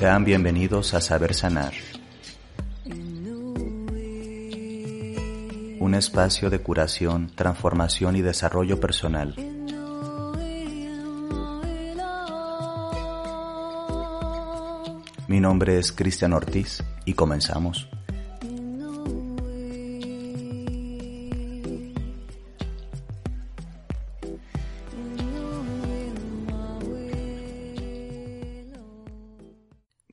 Sean bienvenidos a Saber Sanar, un espacio de curación, transformación y desarrollo personal. Mi nombre es Cristian Ortiz y comenzamos.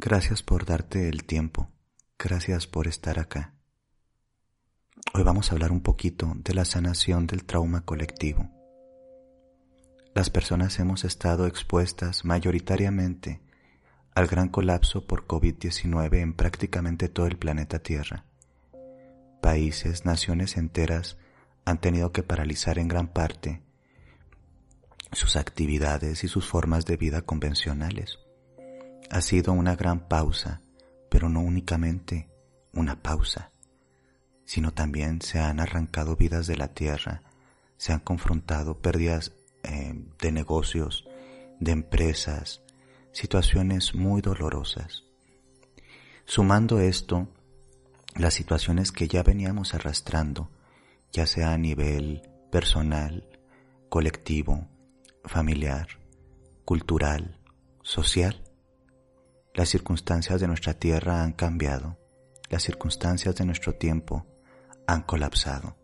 Gracias por darte el tiempo. Gracias por estar acá. Hoy vamos a hablar un poquito de la sanación del trauma colectivo. Las personas hemos estado expuestas mayoritariamente al gran colapso por COVID-19 en prácticamente todo el planeta Tierra. Países, naciones enteras han tenido que paralizar en gran parte sus actividades y sus formas de vida convencionales. Ha sido una gran pausa, pero no únicamente una pausa, sino también se han arrancado vidas de la tierra, se han confrontado pérdidas eh, de negocios, de empresas, situaciones muy dolorosas. Sumando esto, las situaciones que ya veníamos arrastrando, ya sea a nivel personal, colectivo, familiar, cultural, social, las circunstancias de nuestra tierra han cambiado, las circunstancias de nuestro tiempo han colapsado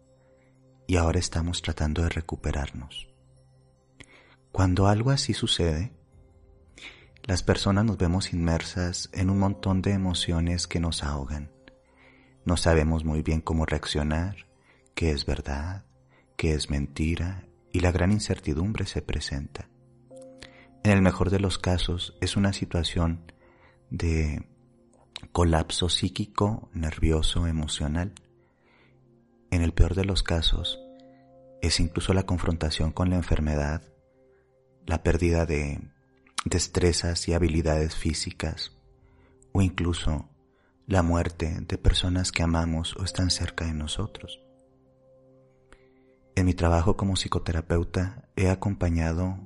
y ahora estamos tratando de recuperarnos. Cuando algo así sucede, las personas nos vemos inmersas en un montón de emociones que nos ahogan. No sabemos muy bien cómo reaccionar, qué es verdad, qué es mentira, y la gran incertidumbre se presenta. En el mejor de los casos es una situación de colapso psíquico, nervioso, emocional. En el peor de los casos, es incluso la confrontación con la enfermedad, la pérdida de destrezas y habilidades físicas, o incluso la muerte de personas que amamos o están cerca de nosotros. En mi trabajo como psicoterapeuta he acompañado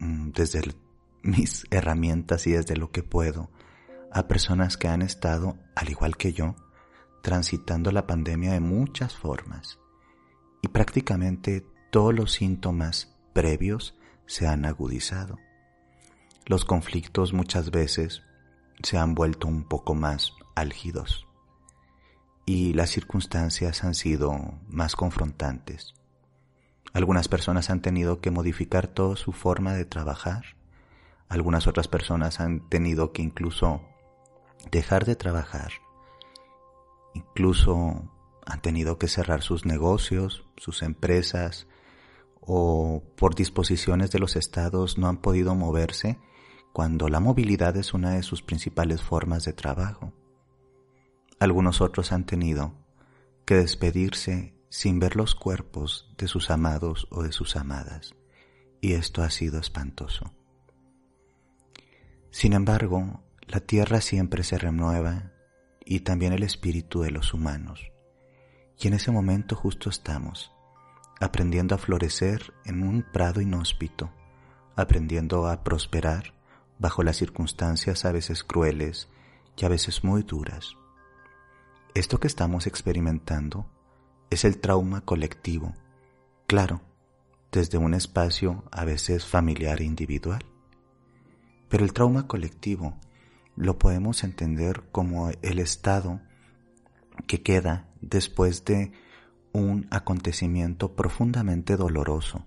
mm, desde mis herramientas y desde lo que puedo a personas que han estado, al igual que yo, transitando la pandemia de muchas formas y prácticamente todos los síntomas previos se han agudizado. Los conflictos muchas veces se han vuelto un poco más álgidos y las circunstancias han sido más confrontantes. Algunas personas han tenido que modificar toda su forma de trabajar, algunas otras personas han tenido que incluso dejar de trabajar. Incluso han tenido que cerrar sus negocios, sus empresas, o por disposiciones de los estados no han podido moverse cuando la movilidad es una de sus principales formas de trabajo. Algunos otros han tenido que despedirse sin ver los cuerpos de sus amados o de sus amadas, y esto ha sido espantoso. Sin embargo, la tierra siempre se renueva y también el espíritu de los humanos. Y en ese momento justo estamos, aprendiendo a florecer en un prado inhóspito, aprendiendo a prosperar bajo las circunstancias a veces crueles y a veces muy duras. Esto que estamos experimentando es el trauma colectivo, claro, desde un espacio a veces familiar e individual. Pero el trauma colectivo lo podemos entender como el estado que queda después de un acontecimiento profundamente doloroso,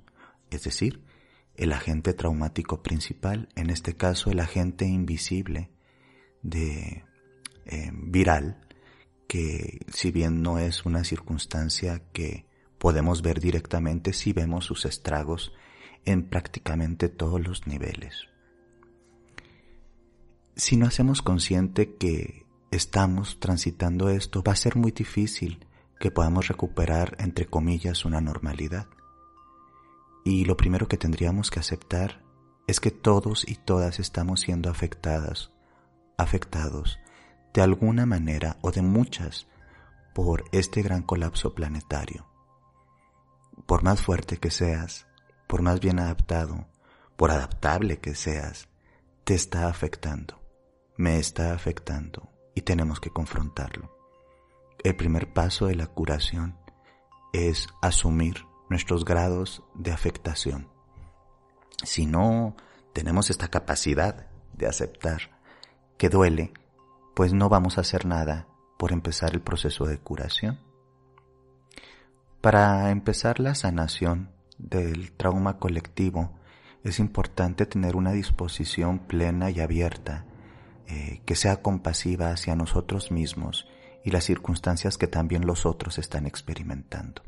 es decir, el agente traumático principal, en este caso el agente invisible de eh, viral, que si bien no es una circunstancia que podemos ver directamente, si vemos sus estragos en prácticamente todos los niveles. Si no hacemos consciente que estamos transitando esto, va a ser muy difícil que podamos recuperar, entre comillas, una normalidad. Y lo primero que tendríamos que aceptar es que todos y todas estamos siendo afectadas, afectados, de alguna manera o de muchas, por este gran colapso planetario. Por más fuerte que seas, por más bien adaptado, por adaptable que seas, te está afectando, me está afectando y tenemos que confrontarlo. El primer paso de la curación es asumir nuestros grados de afectación. Si no tenemos esta capacidad de aceptar que duele, pues no vamos a hacer nada por empezar el proceso de curación. Para empezar la sanación del trauma colectivo, es importante tener una disposición plena y abierta, eh, que sea compasiva hacia nosotros mismos y las circunstancias que también los otros están experimentando.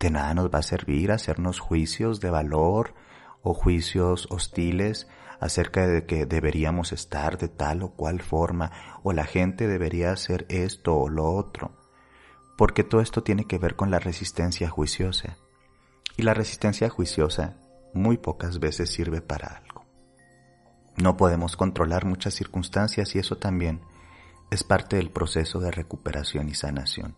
De nada nos va a servir hacernos juicios de valor o juicios hostiles acerca de que deberíamos estar de tal o cual forma o la gente debería hacer esto o lo otro, porque todo esto tiene que ver con la resistencia juiciosa. Y la resistencia juiciosa muy pocas veces sirve para algo. No podemos controlar muchas circunstancias y eso también es parte del proceso de recuperación y sanación.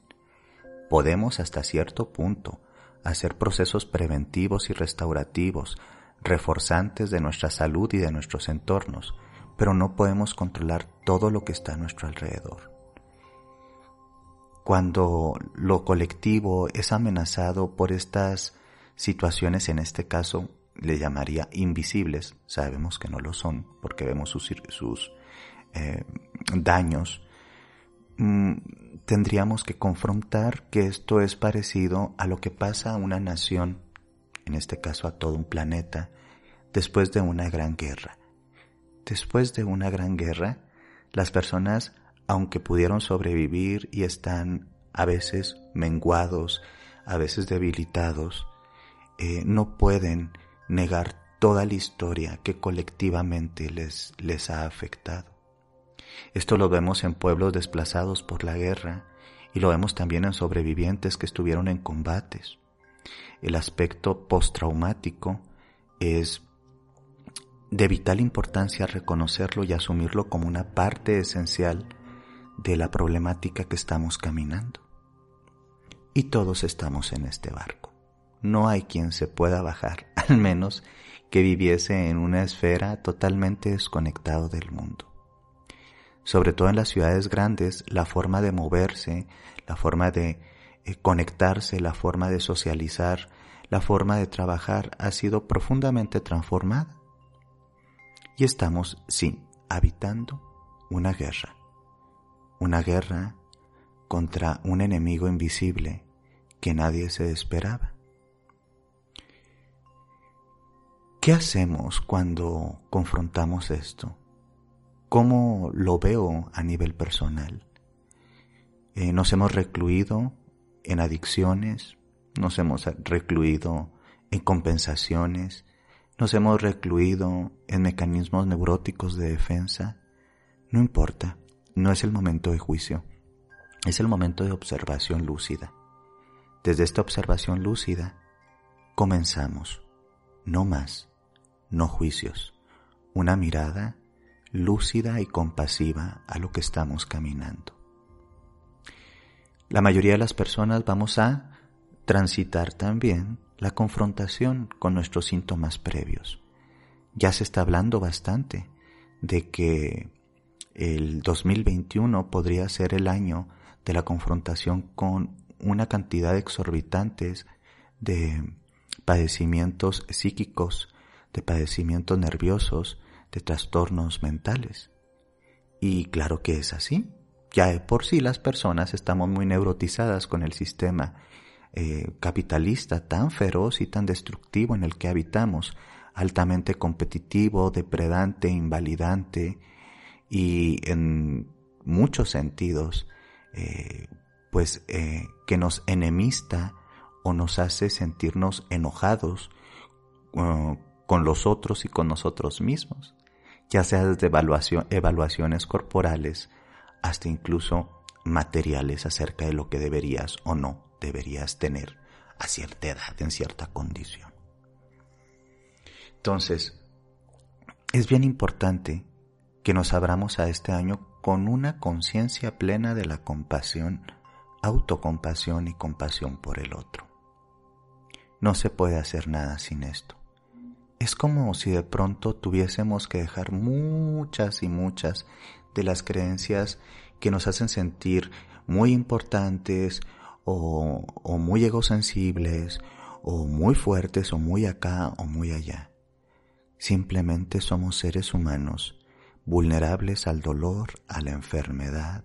Podemos hasta cierto punto hacer procesos preventivos y restaurativos, reforzantes de nuestra salud y de nuestros entornos, pero no podemos controlar todo lo que está a nuestro alrededor. Cuando lo colectivo es amenazado por estas situaciones, en este caso le llamaría invisibles, sabemos que no lo son porque vemos sus, sus eh, daños, mm, tendríamos que confrontar que esto es parecido a lo que pasa a una nación, en este caso a todo un planeta, después de una gran guerra. Después de una gran guerra, las personas, aunque pudieron sobrevivir y están a veces menguados, a veces debilitados, eh, no pueden negar toda la historia que colectivamente les, les ha afectado. Esto lo vemos en pueblos desplazados por la guerra y lo vemos también en sobrevivientes que estuvieron en combates. El aspecto postraumático es de vital importancia reconocerlo y asumirlo como una parte esencial de la problemática que estamos caminando. Y todos estamos en este barco no hay quien se pueda bajar, al menos que viviese en una esfera totalmente desconectado del mundo. Sobre todo en las ciudades grandes, la forma de moverse, la forma de eh, conectarse, la forma de socializar, la forma de trabajar ha sido profundamente transformada. Y estamos, sí, habitando una guerra. Una guerra contra un enemigo invisible que nadie se esperaba. ¿Qué hacemos cuando confrontamos esto? ¿Cómo lo veo a nivel personal? Eh, nos hemos recluido en adicciones, nos hemos recluido en compensaciones, nos hemos recluido en mecanismos neuróticos de defensa. No importa, no es el momento de juicio, es el momento de observación lúcida. Desde esta observación lúcida comenzamos, no más no juicios, una mirada lúcida y compasiva a lo que estamos caminando. La mayoría de las personas vamos a transitar también la confrontación con nuestros síntomas previos. Ya se está hablando bastante de que el 2021 podría ser el año de la confrontación con una cantidad exorbitantes de padecimientos psíquicos de padecimientos nerviosos, de trastornos mentales. Y claro que es así. Ya de por sí las personas estamos muy neurotizadas con el sistema eh, capitalista tan feroz y tan destructivo en el que habitamos, altamente competitivo, depredante, invalidante y en muchos sentidos, eh, pues eh, que nos enemista o nos hace sentirnos enojados con los otros y con nosotros mismos, ya sea desde evaluaciones corporales hasta incluso materiales acerca de lo que deberías o no deberías tener a cierta edad, en cierta condición. Entonces, es bien importante que nos abramos a este año con una conciencia plena de la compasión, autocompasión y compasión por el otro. No se puede hacer nada sin esto. Es como si de pronto tuviésemos que dejar muchas y muchas de las creencias que nos hacen sentir muy importantes o, o muy egosensibles o muy fuertes o muy acá o muy allá. Simplemente somos seres humanos vulnerables al dolor, a la enfermedad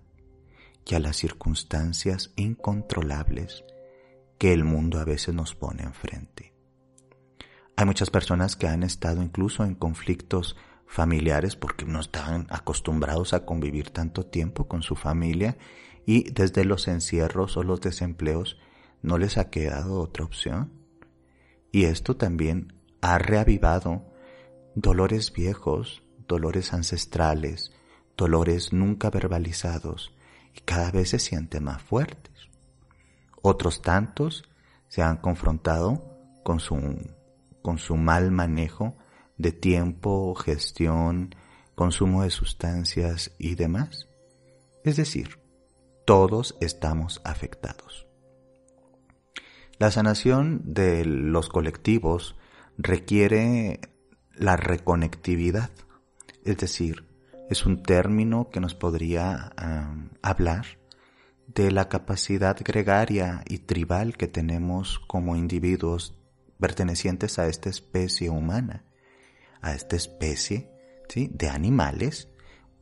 y a las circunstancias incontrolables que el mundo a veces nos pone enfrente. Hay muchas personas que han estado incluso en conflictos familiares porque no estaban acostumbrados a convivir tanto tiempo con su familia y desde los encierros o los desempleos no les ha quedado otra opción. Y esto también ha reavivado dolores viejos, dolores ancestrales, dolores nunca verbalizados y cada vez se sienten más fuertes. Otros tantos se han confrontado con su, con su mal manejo de tiempo, gestión, consumo de sustancias y demás. Es decir, todos estamos afectados. La sanación de los colectivos requiere la reconectividad, es decir, es un término que nos podría hablar de la capacidad gregaria y tribal que tenemos como individuos pertenecientes a esta especie humana, a esta especie ¿sí? de animales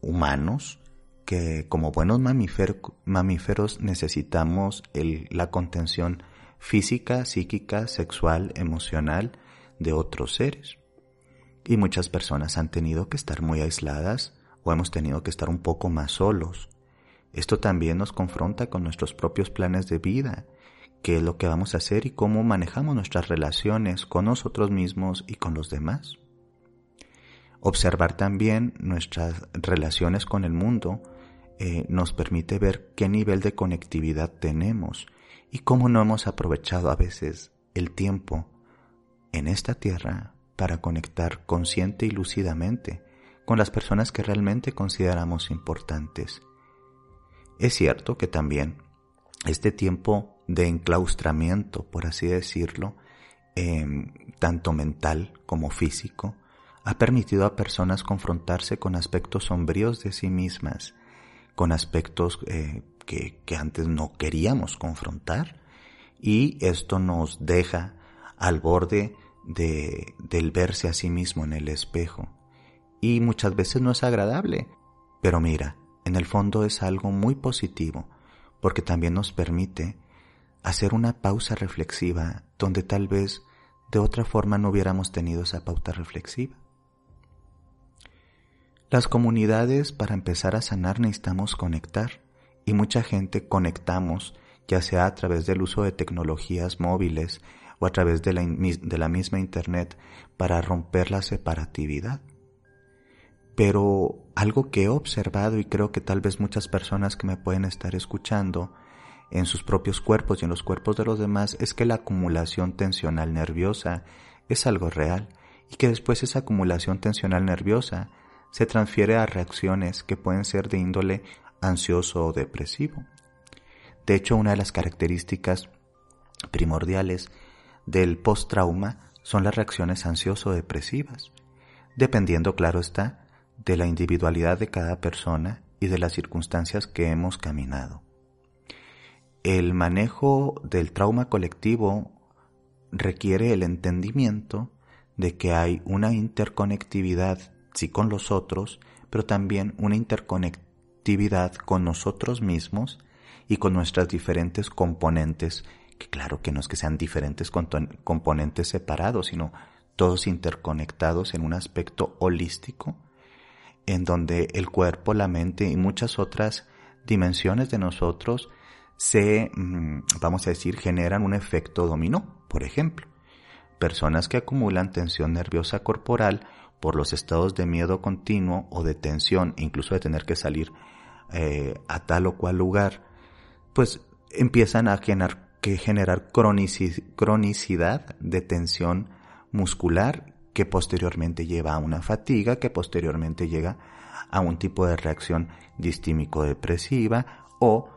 humanos que como buenos mamíferos necesitamos la contención física, psíquica, sexual, emocional de otros seres. Y muchas personas han tenido que estar muy aisladas o hemos tenido que estar un poco más solos. Esto también nos confronta con nuestros propios planes de vida, qué es lo que vamos a hacer y cómo manejamos nuestras relaciones con nosotros mismos y con los demás. Observar también nuestras relaciones con el mundo eh, nos permite ver qué nivel de conectividad tenemos y cómo no hemos aprovechado a veces el tiempo en esta tierra para conectar consciente y lúcidamente con las personas que realmente consideramos importantes. Es cierto que también este tiempo de enclaustramiento, por así decirlo, em, tanto mental como físico, ha permitido a personas confrontarse con aspectos sombríos de sí mismas, con aspectos eh, que, que antes no queríamos confrontar, y esto nos deja al borde de, del verse a sí mismo en el espejo. Y muchas veces no es agradable, pero mira, en el fondo es algo muy positivo, porque también nos permite hacer una pausa reflexiva donde tal vez de otra forma no hubiéramos tenido esa pauta reflexiva. Las comunidades para empezar a sanar necesitamos conectar y mucha gente conectamos ya sea a través del uso de tecnologías móviles o a través de la, de la misma Internet para romper la separatividad. Pero algo que he observado y creo que tal vez muchas personas que me pueden estar escuchando en sus propios cuerpos y en los cuerpos de los demás es que la acumulación tensional nerviosa es algo real y que después esa acumulación tensional nerviosa se transfiere a reacciones que pueden ser de índole ansioso o depresivo. De hecho, una de las características primordiales del post-trauma son las reacciones ansioso-depresivas, dependiendo, claro está, de la individualidad de cada persona y de las circunstancias que hemos caminado. El manejo del trauma colectivo requiere el entendimiento de que hay una interconectividad, sí con los otros, pero también una interconectividad con nosotros mismos y con nuestras diferentes componentes que claro que no es que sean diferentes componentes separados, sino todos interconectados en un aspecto holístico, en donde el cuerpo, la mente y muchas otras dimensiones de nosotros se, mm, vamos a decir, generan un efecto dominó. Por ejemplo, personas que acumulan tensión nerviosa corporal por los estados de miedo continuo o de tensión, incluso de tener que salir eh, a tal o cual lugar, pues empiezan a generar, que generar cronicidad de tensión muscular que posteriormente lleva a una fatiga, que posteriormente llega a un tipo de reacción distímico-depresiva o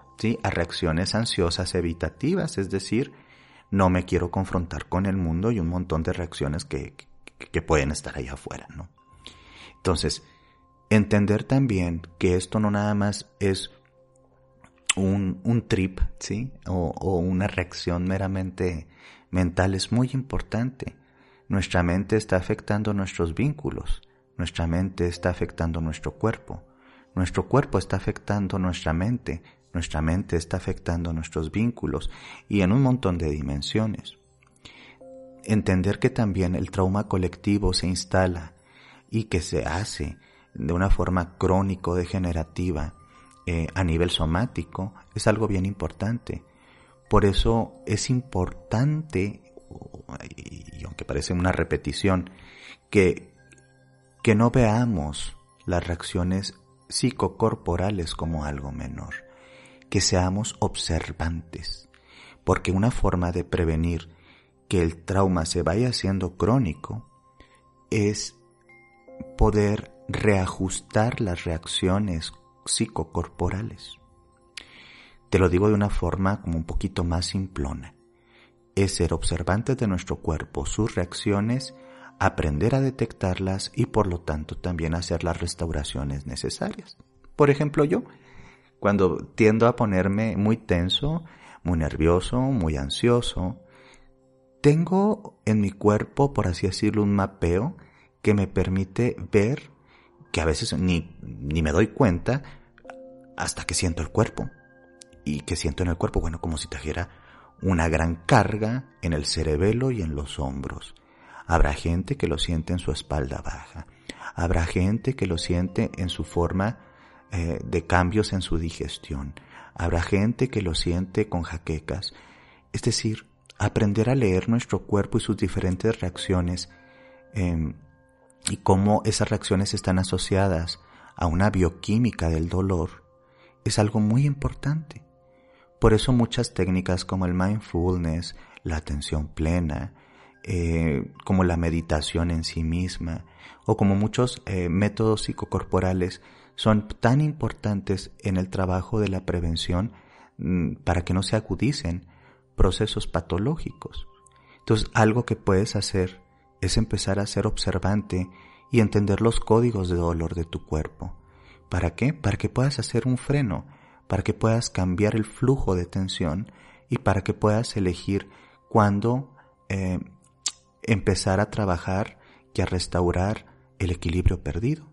a reacciones ansiosas evitativas, es decir, no me quiero confrontar con el mundo y un montón de reacciones que, que, pueden estar ahí afuera, ¿no? Entonces, entender también que esto no nada más es un, un trip, ¿sí? O, o, una reacción meramente mental es muy importante. Nuestra mente está afectando nuestros vínculos, nuestra mente está afectando nuestro cuerpo, nuestro cuerpo está afectando nuestra mente, nuestra mente está afectando nuestros vínculos y en un montón de dimensiones. Entender que también el trauma colectivo se instala y que se hace de una forma crónico-degenerativa eh, a nivel somático es algo bien importante. Por eso es importante y aunque parece una repetición, que, que no veamos las reacciones psicocorporales como algo menor, que seamos observantes, porque una forma de prevenir que el trauma se vaya haciendo crónico es poder reajustar las reacciones psicocorporales. Te lo digo de una forma como un poquito más simplona es ser observantes de nuestro cuerpo, sus reacciones, aprender a detectarlas y por lo tanto también hacer las restauraciones necesarias. Por ejemplo, yo, cuando tiendo a ponerme muy tenso, muy nervioso, muy ansioso, tengo en mi cuerpo, por así decirlo, un mapeo que me permite ver que a veces ni, ni me doy cuenta hasta que siento el cuerpo. Y que siento en el cuerpo, bueno, como si trajera una gran carga en el cerebelo y en los hombros. Habrá gente que lo siente en su espalda baja. Habrá gente que lo siente en su forma eh, de cambios en su digestión. Habrá gente que lo siente con jaquecas. Es decir, aprender a leer nuestro cuerpo y sus diferentes reacciones em, y cómo esas reacciones están asociadas a una bioquímica del dolor es algo muy importante. Por eso muchas técnicas como el mindfulness, la atención plena, eh, como la meditación en sí misma, o como muchos eh, métodos psicocorporales, son tan importantes en el trabajo de la prevención mm, para que no se agudicen procesos patológicos. Entonces, algo que puedes hacer es empezar a ser observante y entender los códigos de dolor de tu cuerpo. ¿Para qué? Para que puedas hacer un freno para que puedas cambiar el flujo de tensión y para que puedas elegir cuándo eh, empezar a trabajar y a restaurar el equilibrio perdido.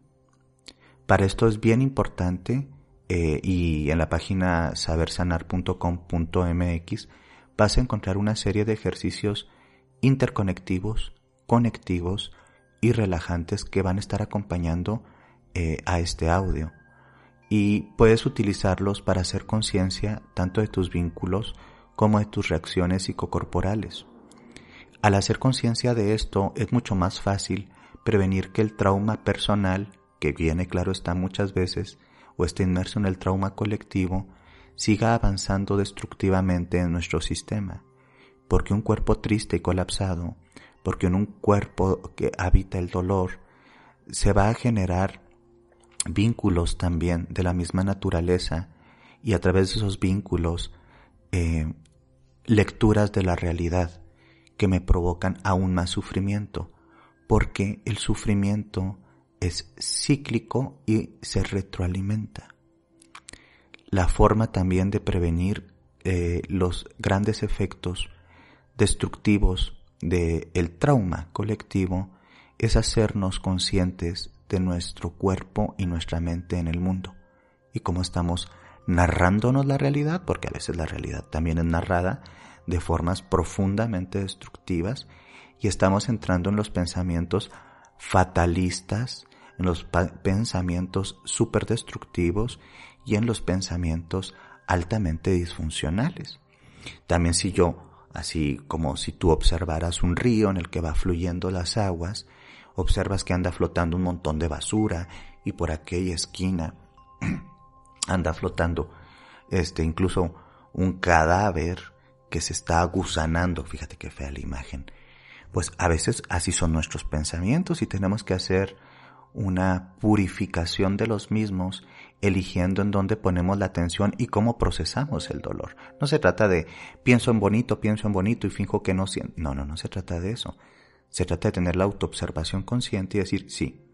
Para esto es bien importante eh, y en la página sabersanar.com.mx vas a encontrar una serie de ejercicios interconectivos, conectivos y relajantes que van a estar acompañando eh, a este audio y puedes utilizarlos para hacer conciencia tanto de tus vínculos como de tus reacciones psicocorporales. Al hacer conciencia de esto es mucho más fácil prevenir que el trauma personal, que viene claro está muchas veces, o esté inmerso en el trauma colectivo, siga avanzando destructivamente en nuestro sistema. Porque un cuerpo triste y colapsado, porque en un cuerpo que habita el dolor, se va a generar vínculos también de la misma naturaleza y a través de esos vínculos eh, lecturas de la realidad que me provocan aún más sufrimiento, porque el sufrimiento es cíclico y se retroalimenta. La forma también de prevenir eh, los grandes efectos destructivos del trauma colectivo es hacernos conscientes de nuestro cuerpo y nuestra mente en el mundo y cómo estamos narrándonos la realidad, porque a veces la realidad también es narrada de formas profundamente destructivas y estamos entrando en los pensamientos fatalistas, en los pensamientos súper destructivos y en los pensamientos altamente disfuncionales. También si yo, así como si tú observaras un río en el que va fluyendo las aguas, observas que anda flotando un montón de basura y por aquella esquina anda flotando este incluso un cadáver que se está gusanando, fíjate qué fea la imagen. Pues a veces así son nuestros pensamientos y tenemos que hacer una purificación de los mismos, eligiendo en dónde ponemos la atención y cómo procesamos el dolor. No se trata de pienso en bonito, pienso en bonito y finjo que no siento. No, no, no se trata de eso. Se trata de tener la autoobservación consciente y decir, sí,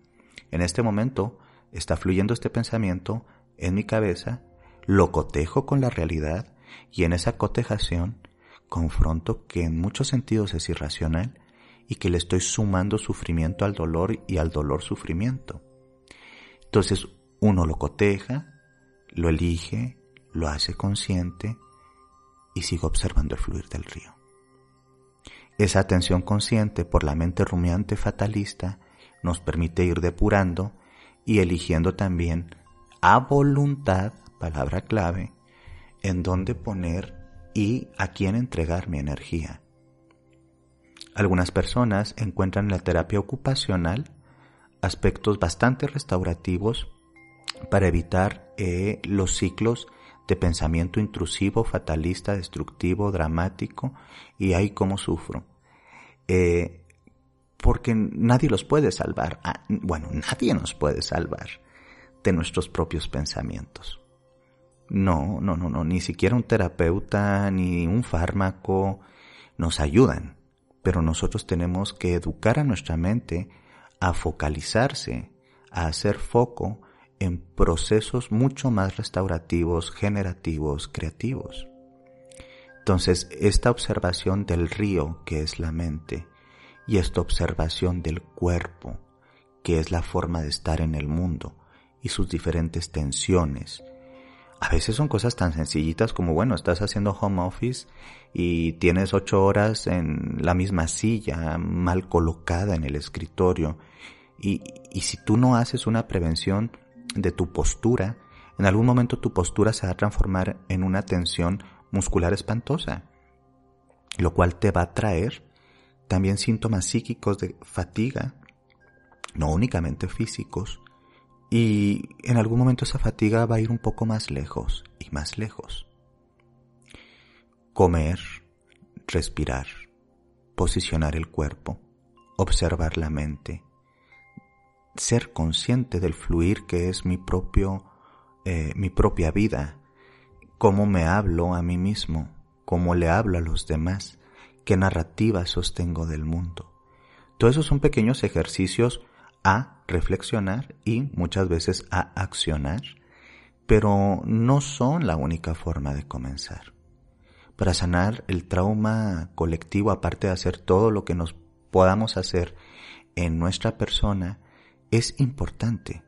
en este momento está fluyendo este pensamiento en mi cabeza, lo cotejo con la realidad y en esa cotejación confronto que en muchos sentidos es irracional y que le estoy sumando sufrimiento al dolor y al dolor sufrimiento. Entonces uno lo coteja, lo elige, lo hace consciente y sigue observando el fluir del río. Esa atención consciente por la mente rumiante fatalista nos permite ir depurando y eligiendo también a voluntad, palabra clave, en dónde poner y a quién entregar mi energía. Algunas personas encuentran en la terapia ocupacional aspectos bastante restaurativos para evitar eh, los ciclos de pensamiento intrusivo, fatalista, destructivo, dramático y ahí cómo sufro. Eh, porque nadie los puede salvar. Ah, bueno, nadie nos puede salvar de nuestros propios pensamientos. No, no, no, no, ni siquiera un terapeuta ni un fármaco nos ayudan, pero nosotros tenemos que educar a nuestra mente a focalizarse, a hacer foco en procesos mucho más restaurativos, generativos, creativos. Entonces, esta observación del río, que es la mente, y esta observación del cuerpo, que es la forma de estar en el mundo, y sus diferentes tensiones. A veces son cosas tan sencillitas como, bueno, estás haciendo home office y tienes ocho horas en la misma silla, mal colocada en el escritorio. Y, y si tú no haces una prevención de tu postura, en algún momento tu postura se va a transformar en una tensión muscular espantosa, lo cual te va a traer también síntomas psíquicos de fatiga, no únicamente físicos, y en algún momento esa fatiga va a ir un poco más lejos y más lejos. Comer, respirar, posicionar el cuerpo, observar la mente, ser consciente del fluir que es mi propio, eh, mi propia vida, cómo me hablo a mí mismo, cómo le hablo a los demás, qué narrativa sostengo del mundo. Todos esos son pequeños ejercicios a reflexionar y muchas veces a accionar, pero no son la única forma de comenzar. Para sanar el trauma colectivo, aparte de hacer todo lo que nos podamos hacer en nuestra persona, es importante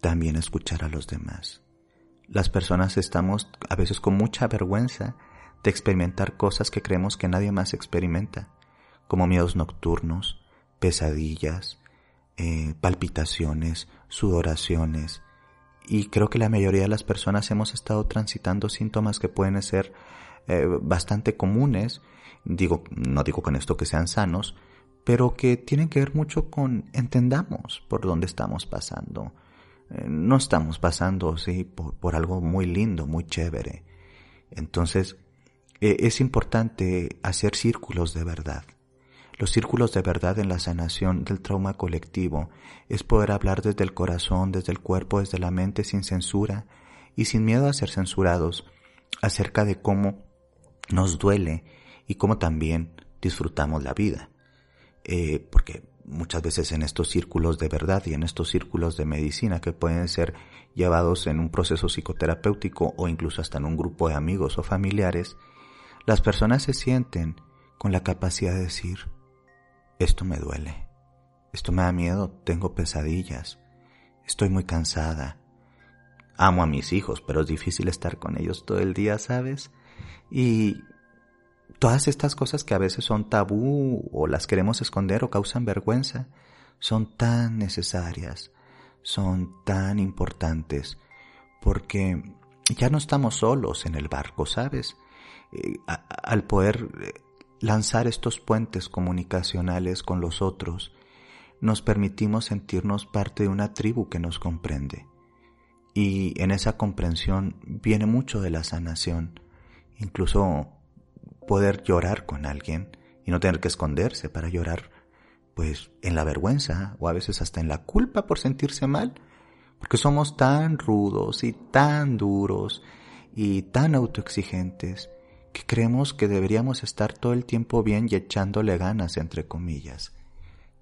también escuchar a los demás. Las personas estamos a veces con mucha vergüenza de experimentar cosas que creemos que nadie más experimenta, como miedos nocturnos, pesadillas, eh, palpitaciones, sudoraciones. Y creo que la mayoría de las personas hemos estado transitando síntomas que pueden ser eh, bastante comunes. Digo, no digo con esto que sean sanos, pero que tienen que ver mucho con entendamos por dónde estamos pasando. Eh, no estamos pasando, sí, por, por, algo muy lindo, muy chévere. Entonces, es importante hacer círculos de verdad. Los círculos de verdad en la sanación del trauma colectivo es poder hablar desde el corazón, desde el cuerpo, desde la mente, sin censura y sin miedo a ser censurados, acerca de cómo nos duele y cómo también disfrutamos la vida. Eh, porque muchas veces en estos círculos de verdad y en estos círculos de medicina que pueden ser llevados en un proceso psicoterapéutico o incluso hasta en un grupo de amigos o familiares, las personas se sienten con la capacidad de decir, esto me duele, esto me da miedo, tengo pesadillas, estoy muy cansada. Amo a mis hijos, pero es difícil estar con ellos todo el día, ¿sabes? Y todas estas cosas que a veces son tabú o las queremos esconder o causan vergüenza, son tan necesarias, son tan importantes, porque ya no estamos solos en el barco, ¿sabes? Eh, al poder eh, lanzar estos puentes comunicacionales con los otros, nos permitimos sentirnos parte de una tribu que nos comprende. Y en esa comprensión viene mucho de la sanación, incluso poder llorar con alguien y no tener que esconderse para llorar, pues en la vergüenza o a veces hasta en la culpa por sentirse mal, porque somos tan rudos y tan duros y tan autoexigentes que creemos que deberíamos estar todo el tiempo bien y echándole ganas, entre comillas,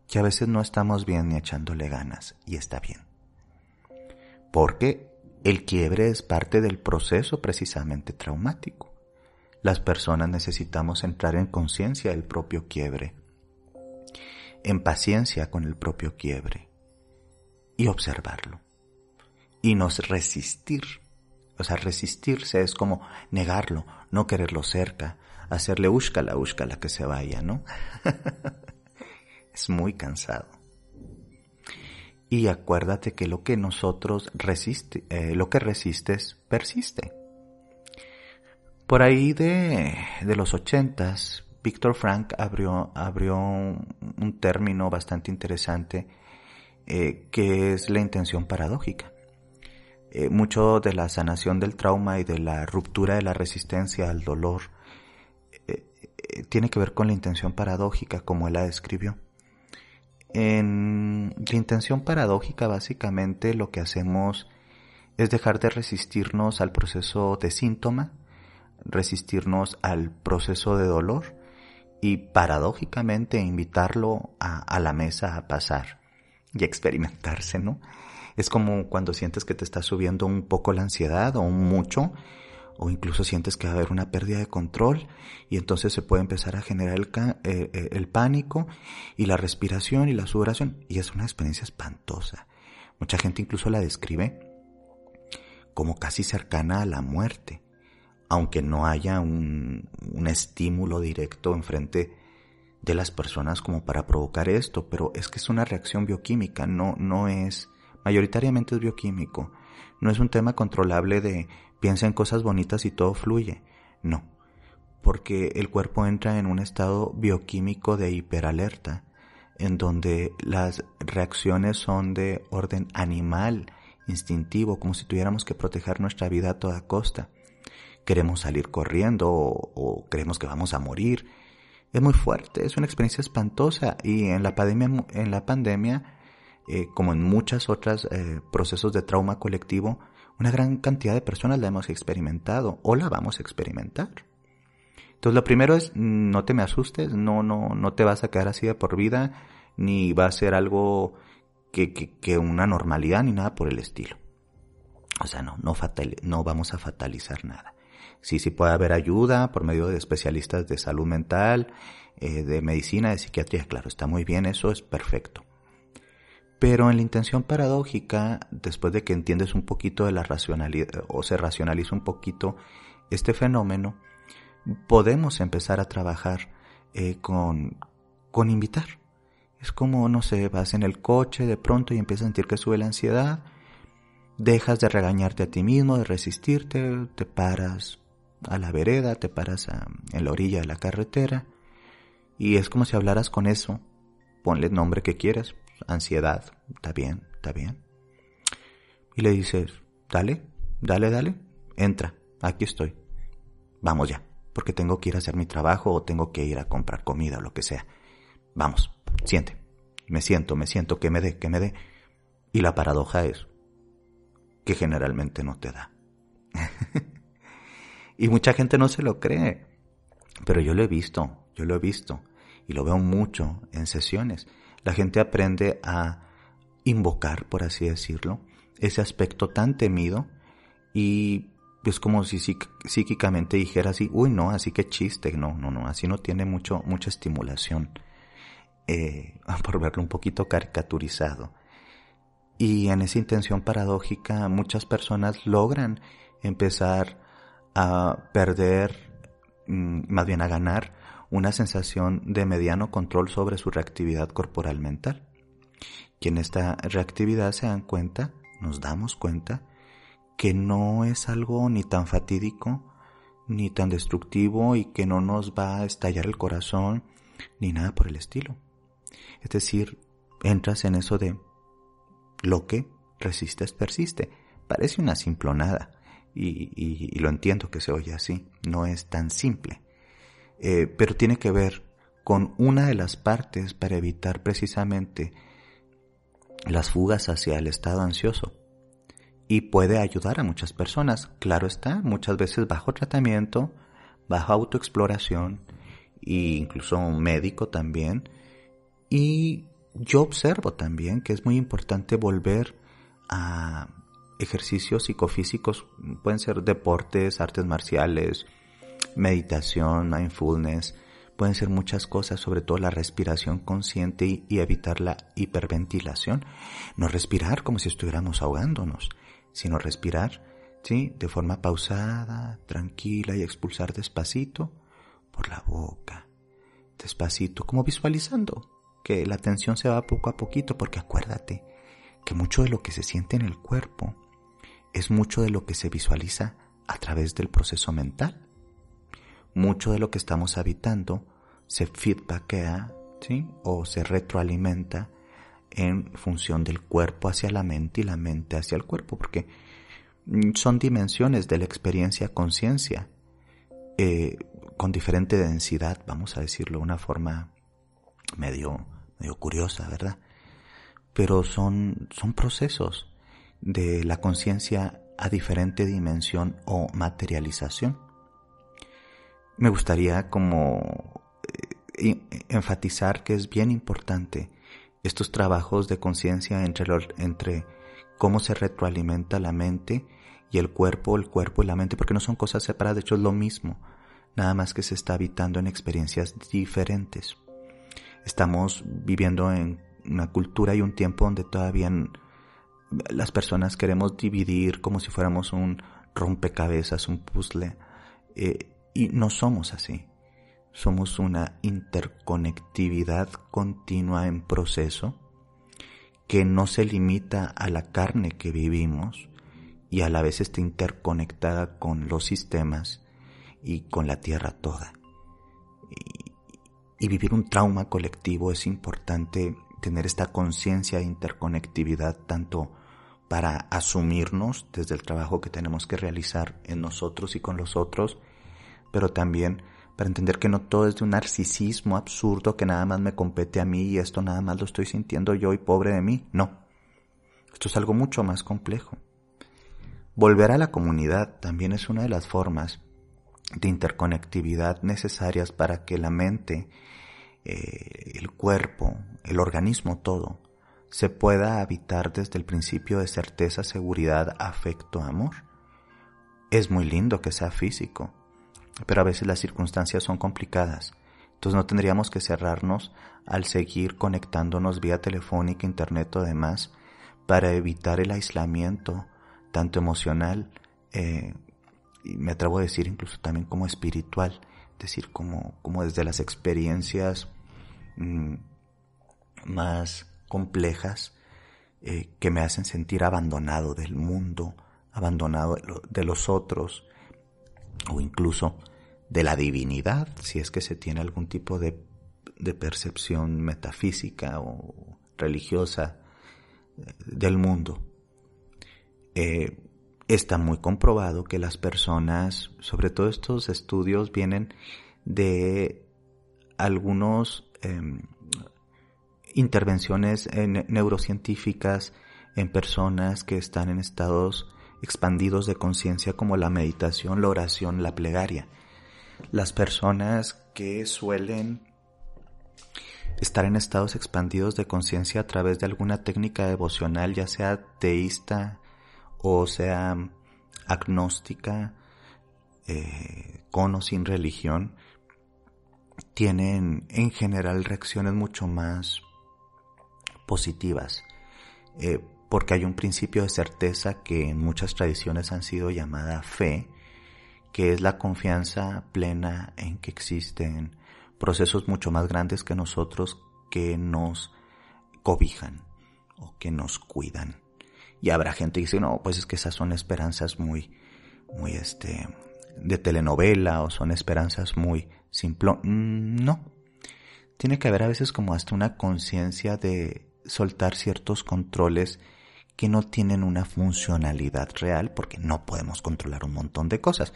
que a veces no estamos bien ni echándole ganas, y está bien. Porque el quiebre es parte del proceso precisamente traumático. Las personas necesitamos entrar en conciencia del propio quiebre, en paciencia con el propio quiebre, y observarlo, y nos resistir o sea, resistirse es como negarlo, no quererlo cerca, hacerle úscala, úscala que se vaya, ¿no? es muy cansado. Y acuérdate que lo que nosotros resiste, eh, lo que resistes, persiste. Por ahí de, de los ochentas, Víctor Frank abrió, abrió un, término bastante interesante eh, que es la intención paradójica. Eh, mucho de la sanación del trauma y de la ruptura de la resistencia al dolor eh, eh, tiene que ver con la intención paradójica como él la describió. En la intención paradójica básicamente lo que hacemos es dejar de resistirnos al proceso de síntoma, resistirnos al proceso de dolor y paradójicamente invitarlo a, a la mesa a pasar y experimentarse, ¿no? Es como cuando sientes que te está subiendo un poco la ansiedad o mucho, o incluso sientes que va a haber una pérdida de control y entonces se puede empezar a generar el, eh, eh, el pánico y la respiración y la sudoración y es una experiencia espantosa. Mucha gente incluso la describe como casi cercana a la muerte, aunque no haya un, un estímulo directo enfrente de las personas como para provocar esto, pero es que es una reacción bioquímica, no, no es mayoritariamente es bioquímico. No es un tema controlable de piensa en cosas bonitas y todo fluye. No, porque el cuerpo entra en un estado bioquímico de hiperalerta, en donde las reacciones son de orden animal, instintivo, como si tuviéramos que proteger nuestra vida a toda costa. Queremos salir corriendo o, creemos que vamos a morir. Es muy fuerte, es una experiencia espantosa y en la pandemia, en la pandemia eh, como en muchas otras eh, procesos de trauma colectivo, una gran cantidad de personas la hemos experimentado o la vamos a experimentar. Entonces lo primero es no te me asustes, no, no, no te vas a quedar así de por vida, ni va a ser algo que, que, una normalidad ni nada por el estilo. O sea, no, no, fatal, no vamos a fatalizar nada. Sí, sí puede haber ayuda por medio de especialistas de salud mental, eh, de medicina, de psiquiatría, claro, está muy bien, eso es perfecto. Pero en la intención paradójica, después de que entiendes un poquito de la racionalidad o se racionaliza un poquito este fenómeno, podemos empezar a trabajar eh, con, con invitar. Es como, no sé, vas en el coche de pronto y empiezas a sentir que sube la ansiedad, dejas de regañarte a ti mismo, de resistirte, te paras a la vereda, te paras en la orilla de la carretera y es como si hablaras con eso, ponle el nombre que quieras, ansiedad, está bien, está bien. Y le dices, dale, dale, dale, entra, aquí estoy. Vamos ya, porque tengo que ir a hacer mi trabajo o tengo que ir a comprar comida o lo que sea. Vamos, siente. Me siento, me siento, que me dé, que me dé. Y la paradoja es que generalmente no te da. y mucha gente no se lo cree. Pero yo lo he visto, yo lo he visto. Y lo veo mucho en sesiones la gente aprende a invocar, por así decirlo, ese aspecto tan temido y es como si psíquicamente dijera así, uy no, así que chiste, no, no, no, así no tiene mucho, mucha estimulación, eh, por verlo un poquito caricaturizado. Y en esa intención paradójica muchas personas logran empezar a perder, mm, más bien a ganar una sensación de mediano control sobre su reactividad corporal mental. Y en esta reactividad se dan cuenta, nos damos cuenta, que no es algo ni tan fatídico, ni tan destructivo y que no nos va a estallar el corazón, ni nada por el estilo. Es decir, entras en eso de lo que resistes persiste. Parece una simplonada y, y, lo entiendo que se oye así, no es tan simple, eh, pero tiene que ver con una de las partes para evitar precisamente las fugas hacia el estado ansioso y puede ayudar a muchas personas. Claro está, muchas veces bajo tratamiento, bajo autoexploración e incluso un médico también. Y yo observo también que es muy importante volver a ejercicios psicofísicos, pueden ser deportes, artes marciales, meditación, mindfulness, pueden ser muchas cosas, sobre todo la respiración consciente y, evitar la hiperventilación. No respirar como si estuviéramos ahogándonos, sino respirar, ¿sí? De forma pausada, tranquila y expulsar despacito por la boca. Despacito, como visualizando que la tensión se va poco a poquito, porque acuérdate que mucho de lo que se siente en el cuerpo es mucho de lo que se visualiza a través del proceso mental. Mucho de lo que estamos habitando se feedbackea, ¿sí? O se retroalimenta en función del cuerpo hacia la mente y la mente hacia el cuerpo, porque mm, son dimensiones de la experiencia conciencia eh, con diferente densidad, vamos a decirlo de una forma medio, medio curiosa, ¿verdad? Pero son, son procesos de la conciencia a diferente dimensión o materialización. Me gustaría como eh, enfatizar que es bien importante estos trabajos de conciencia entre, entre cómo se retroalimenta la mente y el cuerpo, el cuerpo y la mente, porque no son cosas separadas, de hecho es lo mismo, nada más que se está habitando en experiencias diferentes. Estamos viviendo en una cultura y un tiempo donde todavía las personas queremos dividir como si fuéramos un rompecabezas, un puzzle, eh, y no somos así. Somos una interconectividad continua en proceso que no se limita a la carne que vivimos y a la vez está interconectada con los sistemas y con la tierra toda. Y, y vivir un trauma colectivo es importante tener esta conciencia de interconectividad tanto para asumirnos desde el trabajo que tenemos que realizar en nosotros y con los otros, pero también para entender que no todo es de un narcisismo absurdo que nada más me compete a mí y esto nada más lo estoy sintiendo yo y pobre de mí. No. Esto es algo mucho más complejo. Volver a la comunidad también es una de las formas de interconectividad necesarias para que la mente, eh, el cuerpo, el organismo todo, se pueda habitar desde el principio de certeza, seguridad, afecto, amor. Es muy lindo que sea físico, pero a veces las circunstancias son complicadas. Entonces no tendríamos que cerrarnos al seguir conectándonos vía telefónica, internet o demás para evitar el aislamiento, tanto emocional, eh, y me atrevo a decir incluso también como espiritual, es decir, como, como desde las experiencias mm, más complejas eh, que me hacen sentir abandonado del mundo, abandonado de los otros, o incluso de la divinidad, si es que se tiene algún tipo de, percepción metafísica o religiosa eh, del mundo. Eh, está muy comprobado que las personas, sobre todo estos estudios, vienen de algunos em, intervenciones neurocientíficas en personas que están en estados expandidos de conciencia como la meditación, la oración, la plegaria. Las personas que suelen estar en estados expandidos de conciencia a través de alguna técnica devocional, ya sea teísta o sea agnóstica, eh, con o sin religión, tienen en general reacciones mucho más positivas. Eh, porque hay un principio de certeza que en muchas tradiciones han sido llamada fe, que es la confianza plena en que existen procesos mucho más grandes que nosotros que nos cobijan o que nos cuidan. Y habrá gente que dice, no, pues es que esas son esperanzas muy, muy este, de telenovela o son esperanzas muy simple. Mm, no. Tiene que haber a veces como hasta una conciencia de soltar ciertos controles que no tienen una funcionalidad real porque no podemos controlar un montón de cosas.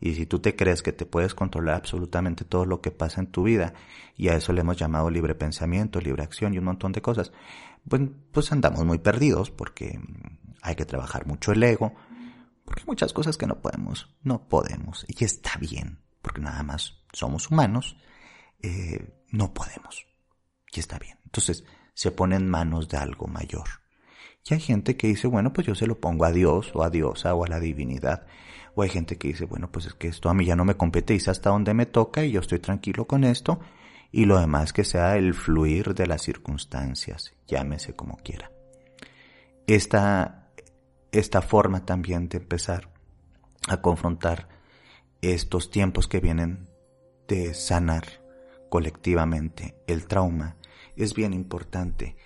Y si tú te crees que te puedes controlar absolutamente todo lo que pasa en tu vida, y a eso le hemos llamado libre pensamiento, libre acción y un montón de cosas, pues, pues andamos muy perdidos porque hay que trabajar mucho el ego, porque hay muchas cosas que no podemos, no podemos, y está bien, porque nada más somos humanos, eh, no podemos, y está bien. Entonces se pone en manos de algo mayor. Y hay gente que dice, bueno, pues yo se lo pongo a Dios o a Diosa o a la divinidad. O hay gente que dice, bueno, pues es que esto a mí ya no me compete es hasta donde me toca y yo estoy tranquilo con esto. Y lo demás que sea el fluir de las circunstancias, llámese como quiera. Esta, esta forma también de empezar a confrontar estos tiempos que vienen de sanar colectivamente el trauma es bien importante.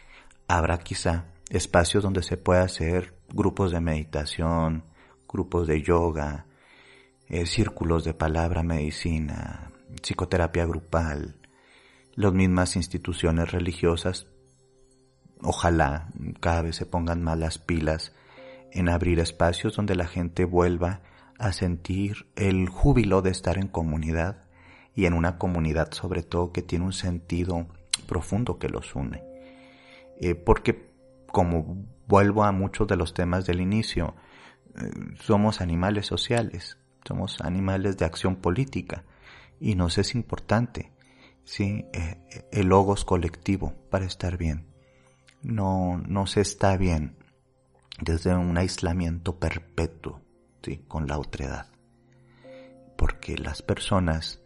Habrá quizá espacios donde se pueda hacer grupos de meditación, grupos de yoga, eh, círculos de palabra medicina, psicoterapia grupal, las mismas instituciones religiosas, ojalá cada vez se pongan más las pilas en abrir espacios donde la gente vuelva a sentir el júbilo de estar en comunidad y en una comunidad sobre todo que tiene un sentido profundo que los une. Eh, porque como vuelvo a muchos de los temas del inicio, eh, somos animales sociales, somos animales de acción política y nos es importante ¿sí? Eh, el logos colectivo para estar bien. No, no se está bien desde un aislamiento perpetuo ¿sí? con la otredad. Porque las personas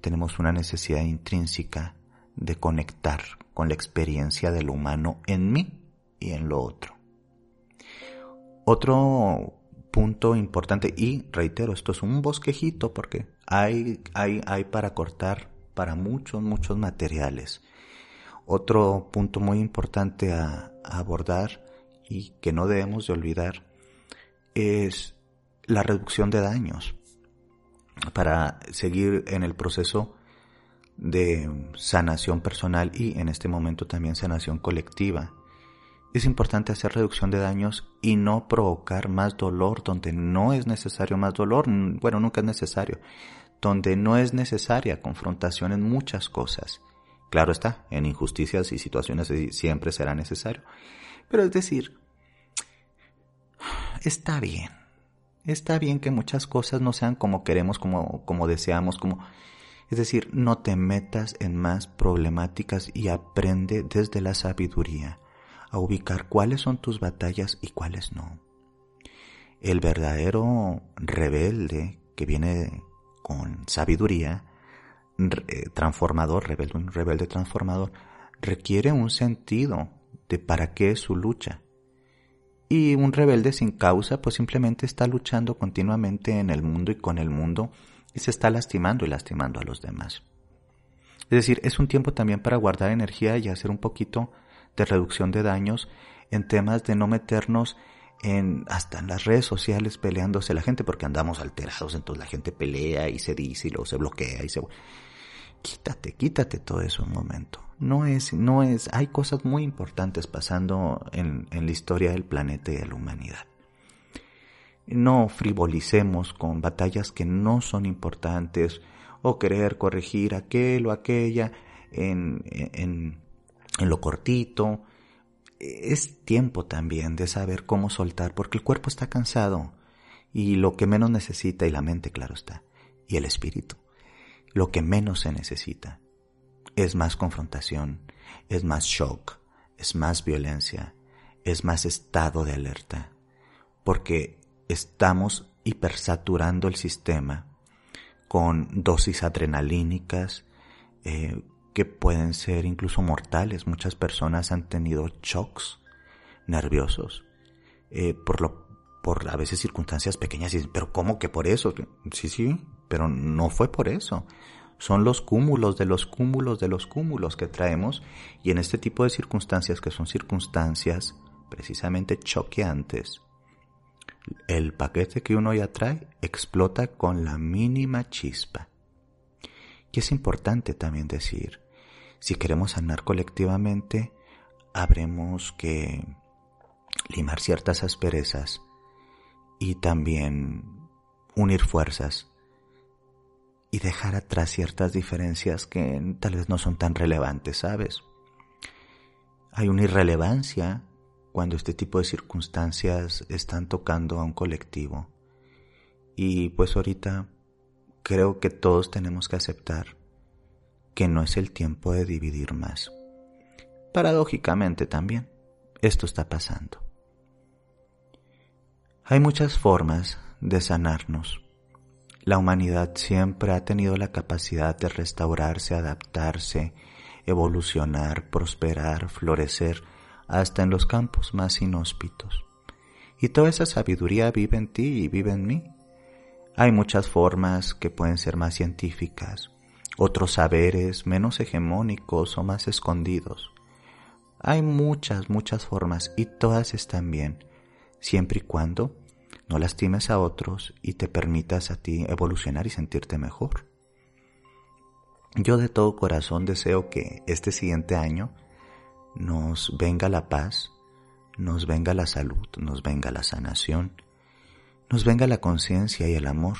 tenemos una necesidad intrínseca de conectar con la experiencia del humano en mí y en lo otro. Otro punto importante, y reitero, esto es un bosquejito porque hay, hay, hay para cortar para muchos, muchos materiales. Otro punto muy importante a, abordar y que no debemos de olvidar es la reducción de daños para seguir en el proceso de sanación personal y en este momento también sanación colectiva. Es importante hacer reducción de daños y no provocar más dolor donde no es necesario más dolor. Bueno, nunca es necesario. Donde no es necesaria confrontación en muchas cosas. Claro está, en injusticias y situaciones siempre será necesario. Pero es decir, está bien. Está bien que muchas cosas no sean como queremos, como, como deseamos, como es decir, no te metas en más problemáticas y aprende desde la sabiduría a ubicar cuáles son tus batallas y cuáles no. El verdadero rebelde que viene con sabiduría, eh, transformador, rebelde, un rebelde transformador, requiere un sentido de para qué es su lucha. Y un rebelde sin causa pues simplemente está luchando continuamente en el mundo y con el mundo y se está lastimando y lastimando a los demás. Es decir, es un tiempo también para guardar energía y hacer un poquito de reducción de daños en temas de no meternos en hasta en las redes sociales peleándose la gente porque andamos alterados, entonces la gente pelea y se dice y se bloquea y se quítate, quítate todo eso un momento. No es, no es, hay cosas muy importantes pasando en, en la historia del planeta y de la humanidad. No frivolicemos con batallas que no son importantes o querer corregir aquel o aquella en, en lo cortito. Es tiempo también de saber cómo soltar porque el cuerpo está cansado y lo que menos necesita, y la mente claro está, y el espíritu, lo que menos se necesita es más confrontación, es más shock, es más violencia, es más estado de alerta, porque estamos hipersaturando el sistema con dosis adrenalínicas eh, que pueden ser incluso mortales. Muchas personas han tenido shocks nerviosos eh, por lo por a veces circunstancias pequeñas y pero cómo que por eso sí sí pero no fue por eso son los cúmulos de los cúmulos de los cúmulos que traemos y en este tipo de circunstancias que son circunstancias precisamente choqueantes el paquete que uno ya trae explota con la mínima chispa. Y es importante también decir, si queremos sanar colectivamente, habremos que limar ciertas asperezas y también unir fuerzas y dejar atrás ciertas diferencias que tal vez no son tan relevantes, ¿sabes? Hay una irrelevancia cuando este tipo de circunstancias están tocando a un colectivo. Y pues ahorita creo que todos tenemos que aceptar que no es el tiempo de dividir más. Paradójicamente también, esto está pasando. Hay muchas formas de sanarnos. La humanidad siempre ha tenido la capacidad de restaurarse, adaptarse, evolucionar, prosperar, florecer, hasta en los campos más inhóspitos. Y toda esa sabiduría vive en ti y vive en mí. Hay muchas formas que pueden ser más científicas, otros saberes menos hegemónicos o más escondidos. Hay muchas, muchas formas y todas están bien, siempre y cuando no lastimes a otros y te permitas a ti evolucionar y sentirte mejor. Yo de todo corazón deseo que este siguiente año nos venga la paz, nos venga la salud, nos venga la sanación, nos venga la conciencia y el amor,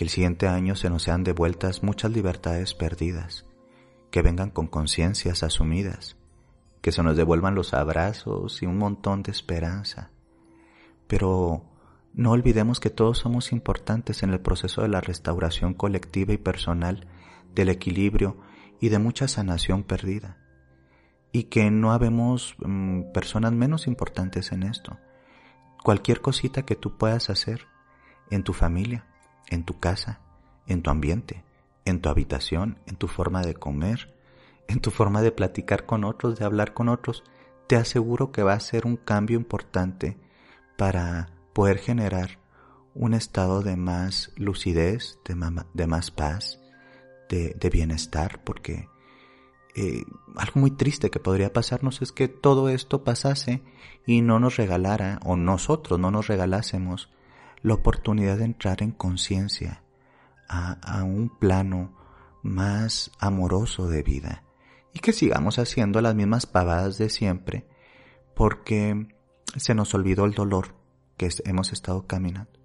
que el siguiente año se nos sean devueltas muchas libertades perdidas, que vengan con conciencias asumidas, que se nos devuelvan los abrazos y un montón de esperanza. Pero no olvidemos que todos somos importantes en el proceso de la restauración colectiva y personal, del equilibrio y de mucha sanación perdida. Y que no habemos mm, personas menos importantes en esto. Cualquier cosita que tú puedas hacer en tu familia, en tu casa, en tu ambiente, en tu habitación, en tu forma de comer, en tu forma de platicar con otros, de hablar con otros, te aseguro que va a ser un cambio importante para poder generar un estado de más lucidez, de, más paz, de, bienestar, porque eh, algo muy triste que podría pasarnos es que todo esto pasase y no nos regalara, o nosotros no nos regalásemos, la oportunidad de entrar en conciencia a, a un plano más amoroso de vida y que sigamos haciendo las mismas pavadas de siempre porque se nos olvidó el dolor que hemos estado caminando.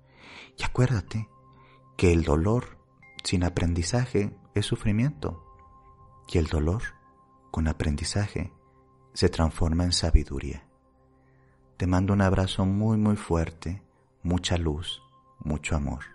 Y acuérdate que el dolor sin aprendizaje es sufrimiento y el dolor con aprendizaje se transforma en sabiduría. Te mando un abrazo muy muy fuerte, mucha luz, mucho amor.